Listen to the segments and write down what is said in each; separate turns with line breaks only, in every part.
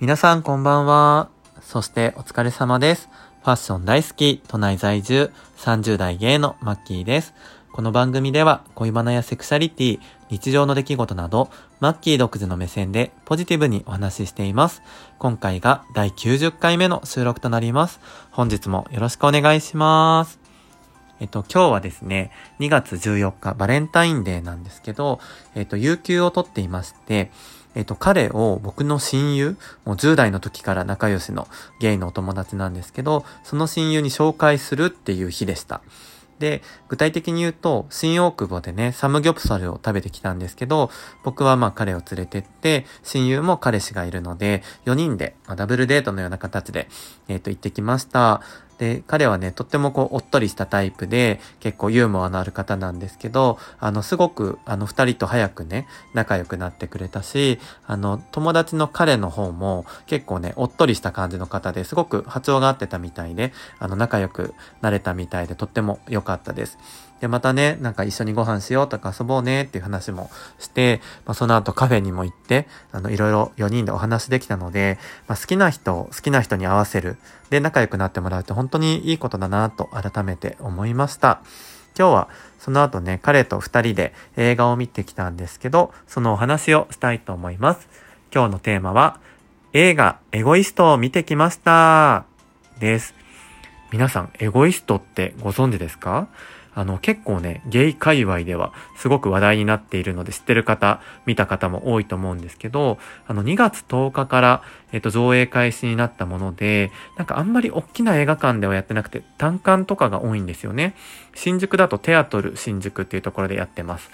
皆さんこんばんは。そしてお疲れ様です。ファッション大好き、都内在住、30代芸のマッキーです。この番組では恋バナやセクシャリティ、日常の出来事など、マッキー独自の目線でポジティブにお話ししています。今回が第90回目の収録となります。本日もよろしくお願いします。えっと、今日はですね、2月14日、バレンタインデーなんですけど、えっと、有給を取っていまして、えっと、彼を僕の親友、もう10代の時から仲良しのゲイのお友達なんですけど、その親友に紹介するっていう日でした。で、具体的に言うと、新大久保でね、サムギョプサルを食べてきたんですけど、僕はまあ彼を連れてって、親友も彼氏がいるので、4人で、まあ、ダブルデートのような形で、えっ、ー、と、行ってきました。で、彼はね、とってもこう、おっとりしたタイプで、結構ユーモアのある方なんですけど、あの、すごく、あの、二人と早くね、仲良くなってくれたし、あの、友達の彼の方も、結構ね、おっとりした感じの方ですごく波長が合ってたみたいで、あの、仲良くなれたみたいで、とっても良かったです。で、またね、なんか一緒にご飯しようとか遊ぼうねっていう話もして、まあ、その後カフェにも行って、あの、いろいろ4人でお話できたので、まあ、好きな人、好きな人に合わせる。で、仲良くなってもらうって本当にいいことだなと改めて思いました。今日はその後ね、彼と2人で映画を見てきたんですけど、そのお話をしたいと思います。今日のテーマは、映画エゴイストを見てきました。です。皆さん、エゴイストってご存知ですか？あの、結構ね、ゲイ界隈ではすごく話題になっているので、知ってる方、見た方も多いと思うんですけど、あの、2月10日から、えっと、上映開始になったもので、なんかあんまり大きな映画館ではやってなくて、単館とかが多いんですよね。新宿だとテアトル新宿っていうところでやってます。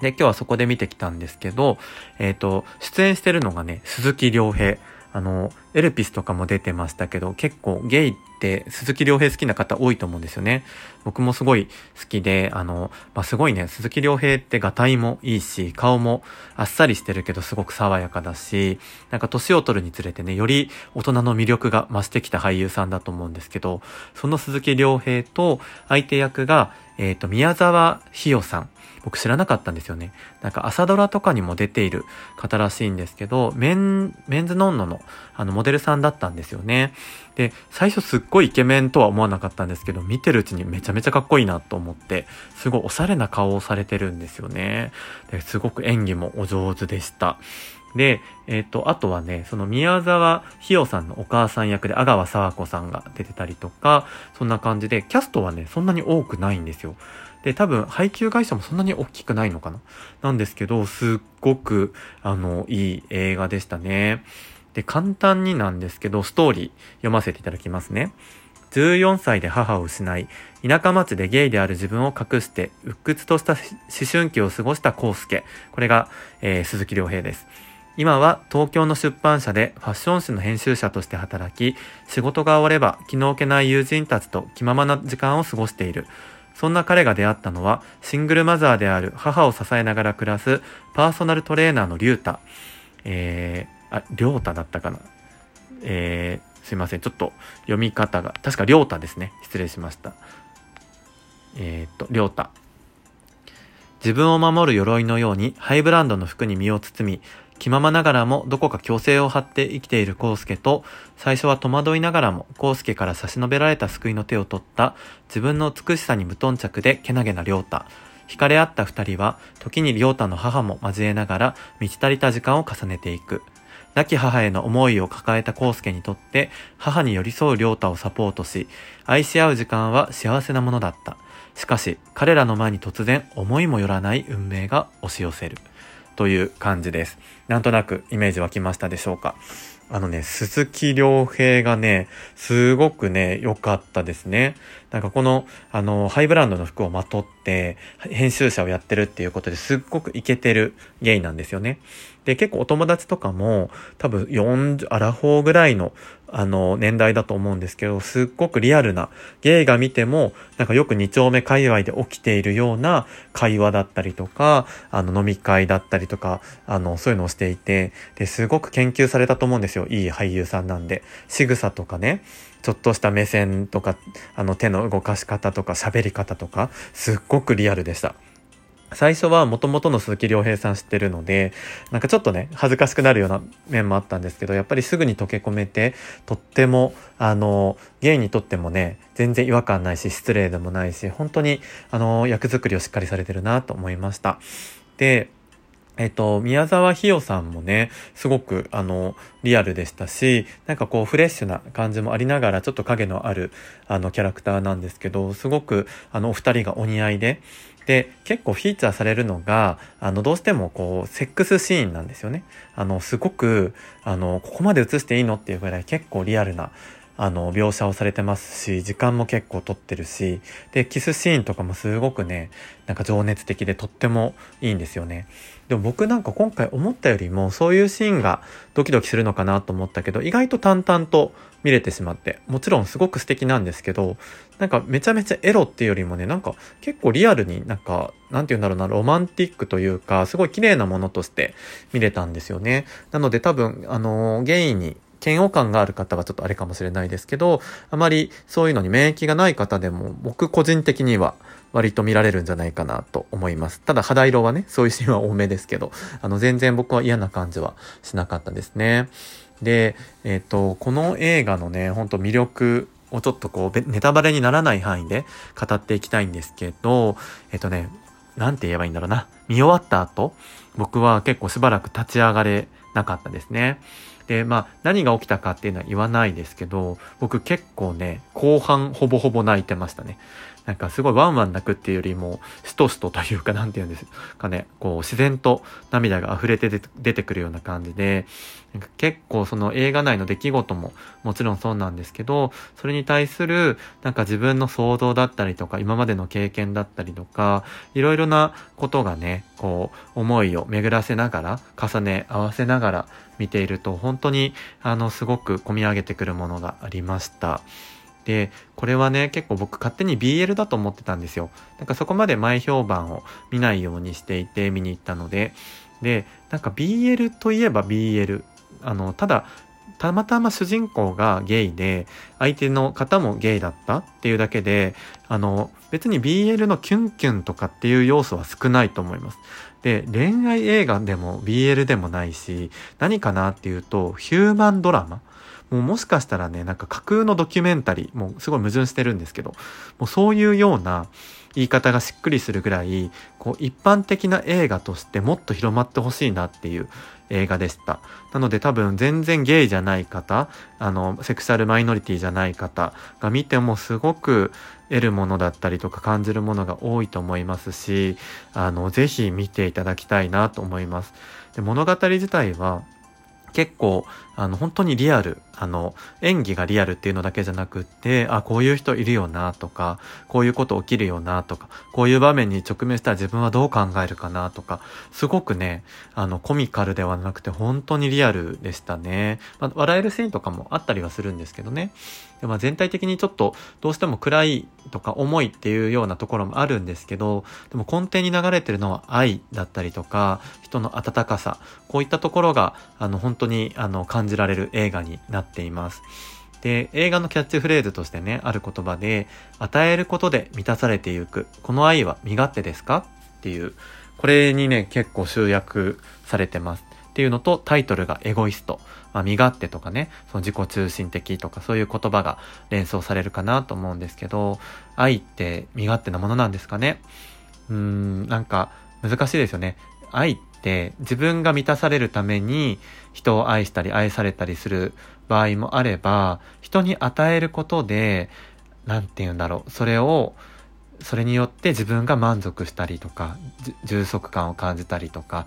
で、今日はそこで見てきたんですけど、えっ、と、出演してるのがね、鈴木亮平。あの、エルピスとかも出てましたけど、結構ゲイって鈴木亮平好きな方多いと思うんですよね。僕もすごい好きで、あの、まあ、すごいね、鈴木亮平ってガタイもいいし、顔もあっさりしてるけどすごく爽やかだし、なんか年を取るにつれてね、より大人の魅力が増してきた俳優さんだと思うんですけど、その鈴木亮平と相手役が、えっ、ー、と、宮沢ひよさん。僕知らなかったんですよね。なんか朝ドラとかにも出ている方らしいんですけど、メン、メンズノンノのあのデルさんだったんですよね。で、最初すっごいイケメンとは思わなかったんですけど、見てるうちにめちゃめちゃかっこいいなと思って、すごいおしゃれな顔をされてるんですよね。ですごく演技もお上手でした。で、えっ、ー、と、あとはね、その宮沢ひよさんのお母さん役で阿川沢子さんが出てたりとか、そんな感じで、キャストはね、そんなに多くないんですよ。で、多分、配給会社もそんなに大きくないのかな？なんですけど、すっごく、あの、いい映画でしたね。で、簡単になんですけど、ストーリー読ませていただきますね。14歳で母を失い、田舎町でゲイである自分を隠して、鬱屈とした思春期を過ごした康介。これが、えー、鈴木亮平です。今は東京の出版社でファッション誌の編集者として働き、仕事が終われば気の置けない友人たちと気ままな時間を過ごしている。そんな彼が出会ったのは、シングルマザーである母を支えながら暮らすパーソナルトレーナーのリュータ。えー、あ、りょうただったかな？えー、すいません。ちょっと読み方が、確かりょうたですね。失礼しました。えー、っと、りょうた。自分を守る鎧のようにハイブランドの服に身を包み、気ままながらもどこか強制を張って生きている康介と、最初は戸惑いながらも康介から差し伸べられた救いの手を取った自分の美しさに無頓着でけなげな良太。惹かれ合った二人は、時に良太の母も交えながら満ち足りた時間を重ねていく。亡き母への思いを抱えた康介にとって、母に寄り添う良太をサポートし、愛し合う時間は幸せなものだった。しかし、彼らの前に突然思いもよらない運命が押し寄せる。という感じです。なんとなくイメージ湧きましたでしょうか。あのね、鈴木良平がね、すごくね、良かったですね。なんかこの、あの、ハイブランドの服をまとって、編集者をやってるっていうことですっごくイケてるゲイなんですよね。で、結構お友達とかも、多分40、アラフォーぐらいの、あの、年代だと思うんですけど、すっごくリアルな、ゲイが見ても、なんかよく二丁目界隈で起きているような会話だったりとか、あの、飲み会だったりとか、あの、そういうのをしていて、で、すごく研究されたと思うんですよ。いい俳優さんなんで。仕草とかね、ちょっとした目線とか、あの手の動かし方とか喋り方とか、すっごくリアルでした。最初は元々の鈴木亮平さん知ってるので、なんかちょっとね、恥ずかしくなるような面もあったんですけど、やっぱりすぐに溶け込めて、とっても、あの、芸にとってもね、全然違和感ないし、失礼でもないし、本当に、あの、役作りをしっかりされてるなと思いました。で、えっと、宮沢ひよさんもね、すごく、あの、リアルでしたし、なんかこう、フレッシュな感じもありながら、ちょっと影のある、あの、キャラクターなんですけど、すごく、あの、お二人がお似合いで、で、結構フィーチャーされるのが、あの、どうしてもこう、セックスシーンなんですよね。あの、すごく、あの、ここまで映していいのっていうぐらい結構リアルな、あの、描写をされてますし、時間も結構撮ってるし、で、キスシーンとかもすごくね、なんか情熱的でとってもいいんですよね。でも僕なんか今回思ったよりもそういうシーンがドキドキするのかなと思ったけど、意外と淡々と見れてしまって、もちろんすごく素敵なんですけど、なんかめちゃめちゃエロっていうよりもね、なんか結構リアルになんか、なんて言うんだろうな、ロマンティックというか、すごい綺麗なものとして見れたんですよね。なので多分、あのー、ゲイに嫌悪感がある方はちょっとあれかもしれないですけど、あまりそういうのに免疫がない方でも、僕個人的には割と見られるんじゃないかなと思います。ただ肌色はね、そういうシーンは多めですけど、あの全然僕は嫌な感じはしなかったですね。で、えっ、ー、と、この映画のね、ほんと魅力をちょっとこう、ネタバレにならない範囲で語っていきたいんですけど、えっ、ー、とね、なんて言えばいいんだろうな。見終わった後、僕は結構しばらく立ち上がれなかったですね。で、まあ、何が起きたかっていうのは言わないですけど、僕結構ね、後半ほぼほぼ泣いてましたね。なんかすごいワンワン泣くっていうよりも、しとしとというか、なんて言うんですかね、こう自然と涙が溢れて出てくるような感じで、結構その映画内の出来事ももちろんそうなんですけど、それに対するなんか自分の想像だったりとか、今までの経験だったりとか、いろいろなことがね、こう思いを巡らせながら、重ね合わせながら見ていると、本当にあのすごく込み上げてくるものがありました。で、これはね、結構僕勝手に BL だと思ってたんですよ。なんかそこまで前評判を見ないようにしていて見に行ったので、で、なんか BL といえば BL。あの、ただ、たまたま主人公がゲイで、相手の方もゲイだったっていうだけで、あの、別に BL のキュンキュンとかっていう要素は少ないと思います。で、恋愛映画でも BL でもないし、何かなっていうと、ヒューマンドラマもうもしかしたらね、なんか架空のドキュメンタリー、もうすごい矛盾してるんですけど、もうそういうような言い方がしっくりするぐらい、こう一般的な映画としてもっと広まってほしいなっていう映画でした。なので多分全然ゲイじゃない方、あの、セクシャルマイノリティじゃない方が見てもすごく得るものだったりとか感じるものが多いと思いますし、あの、ぜひ見ていただきたいなと思います。で物語自体は結構、あの、本当にリアル、あの、演技がリアルっていうのだけじゃなくって、あ、こういう人いるよなとか、こういうこと起きるよなとか、こういう場面に直面したら自分はどう考えるかなとか、すごくね、あの、コミカルではなくて本当にリアルでしたね。まあ、笑えるシーンとかもあったりはするんですけどね。でまあ、全体的にちょっとどうしても暗いとか重いっていうようなところもあるんですけど、でも根底に流れてるのは愛だったりとか、人の温かさ、こういったところが、あの、本当に、あの、感じられる映画になっています。で、映画のキャッチフレーズとしてね、ある言葉で、与えることで満たされてゆく。この愛は身勝手ですか？っていう、これにね、結構集約されてます。っていうのと、タイトルがエゴイスト。まあ、身勝手とかね、その自己中心的とかそういう言葉が連想されるかなと思うんですけど、愛って身勝手なものなんですかね？うーん、なんか難しいですよね。愛って自分が満たされるために人を愛したり愛されたりする場合もあれば、人に与えることで、なんて言うんだろう、それを、それによって自分が満足したりとか、充足感を感じたりとか、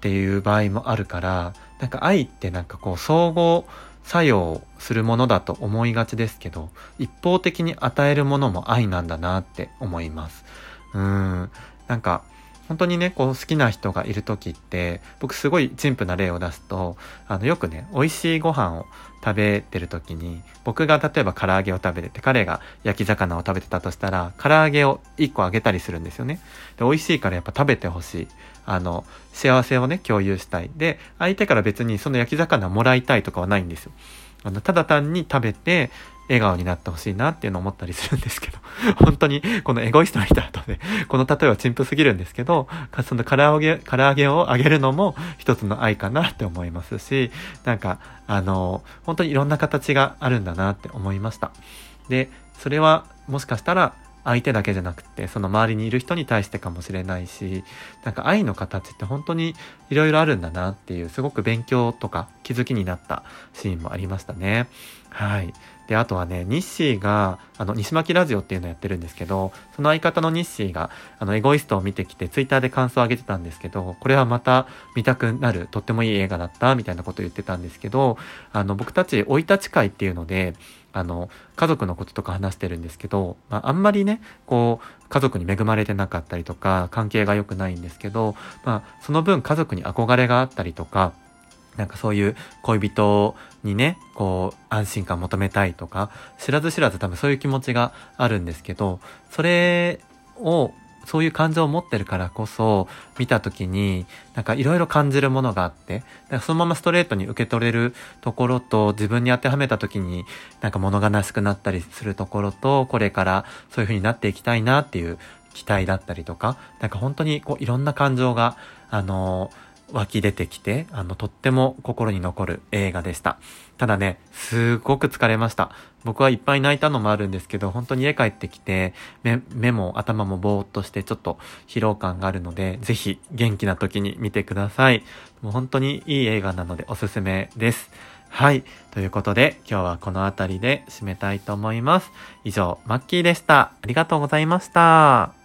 っていう場合もあるから、なんか愛ってなんかこう相互作用するものだと思いがちですけど、一方的に与えるものも愛なんだなって思います。うん。なんか、本当にね、こう好きな人がいる時って、僕すごい陳腐な例を出すと、あの、よくね、美味しいご飯を食べてる時に、僕が例えば唐揚げを食べてて、彼が焼き魚を食べてたとしたら、唐揚げを1個あげたりするんですよね。で、美味しいからやっぱ食べてほしい。あの、幸せをね、共有したい。で、相手から別にその焼き魚もらいたいとかはないんですよ。あの、ただ単に食べて、笑顔になってほしいなっていうのを思ったりするんですけど、本当にこのエゴイストの人だとね、この例えは陳腐すぎるんですけど、その唐揚げ、唐揚げをあげるのも一つの愛かなって思いますし、なんか、あの、本当にいろんな形があるんだなって思いました。で、それはもしかしたら相手だけじゃなくて、その周りにいる人に対してかもしれないし、なんか愛の形って本当にいろいろあるんだなっていう、すごく勉強とか気づきになったシーンもありましたね。はい。で、あとはね、日誌が、あの、西巻ラジオっていうのやってるんですけど、その相方の日誌が、あの、エゴイストを見てきて、ツイッターで感想を上げてたんですけど、これはまた見たくなる、とってもいい映画だった、みたいなこと言ってたんですけど、あの、僕たち、生い立ち会っていうので、あの、家族のこととか話してるんですけど、まあ、あんまりね、こう、家族に恵まれてなかったりとか、関係が良くないんですけど、まあ、その分家族に憧れがあったりとか、なんかそういう恋人にね、こう、安心感求めたいとか、知らず知らず多分そういう気持ちがあるんですけど、それをそういう感情を持ってるからこそ、見た時に、なんかいろいろ感じるものがあって、そのままストレートに受け取れるところと、自分に当てはめた時に、なんか物悲しくなったりするところと、これからそういう風になっていきたいなっていう期待だったりとか、なんか本当にこういろんな感情が、あのー湧き出てきて、あの、とっても心に残る映画でした。ただね、すごく疲れました。僕はいっぱい泣いたのもあるんですけど、本当に家帰ってきて、目、目も頭もぼーっとしてちょっと疲労感があるので、ぜひ元気な時に見てください。もう本当にいい映画なのでおすすめです。はい。ということで、今日はこの辺りで締めたいと思います。以上、マッキーでした。ありがとうございました。